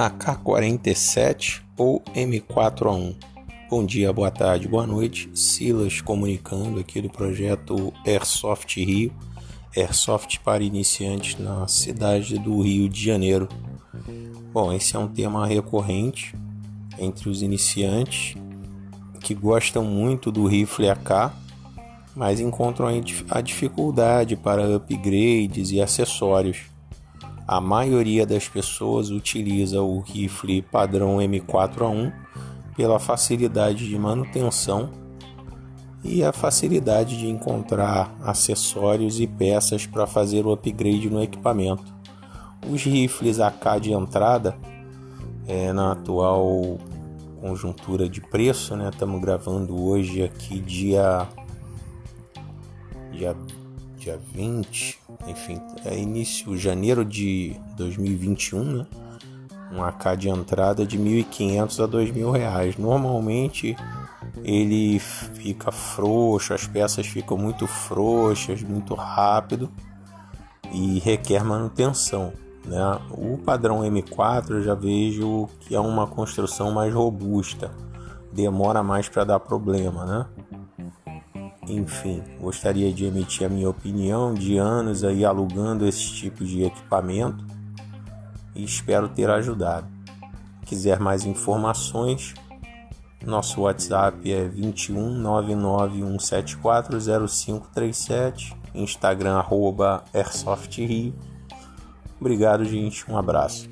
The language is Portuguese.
AK-47 ou M4A1. Bom dia, boa tarde, boa noite. Silas comunicando aqui do projeto Airsoft Rio, Airsoft para iniciantes na cidade do Rio de Janeiro. Bom, esse é um tema recorrente entre os iniciantes que gostam muito do rifle AK, mas encontram a dificuldade para upgrades e acessórios. A maioria das pessoas utiliza o rifle padrão M4A1 pela facilidade de manutenção e a facilidade de encontrar acessórios e peças para fazer o upgrade no equipamento. Os rifles AK de entrada, é, na atual conjuntura de preço, né? Estamos gravando hoje aqui dia dia dia 20, enfim, é início janeiro de 2021, né? Um AK de entrada de 1.500 a 2.000 reais. Normalmente ele fica frouxo, as peças ficam muito frouxas, muito rápido e requer manutenção. Né? O padrão M4 eu já vejo que é uma construção mais robusta, demora mais para dar problema, né? Enfim, gostaria de emitir a minha opinião de anos aí alugando esse tipo de equipamento e espero ter ajudado. Quiser mais informações, nosso WhatsApp é 21 991740537, Instagram arroba Airsoft Rio. Obrigado, gente. Um abraço.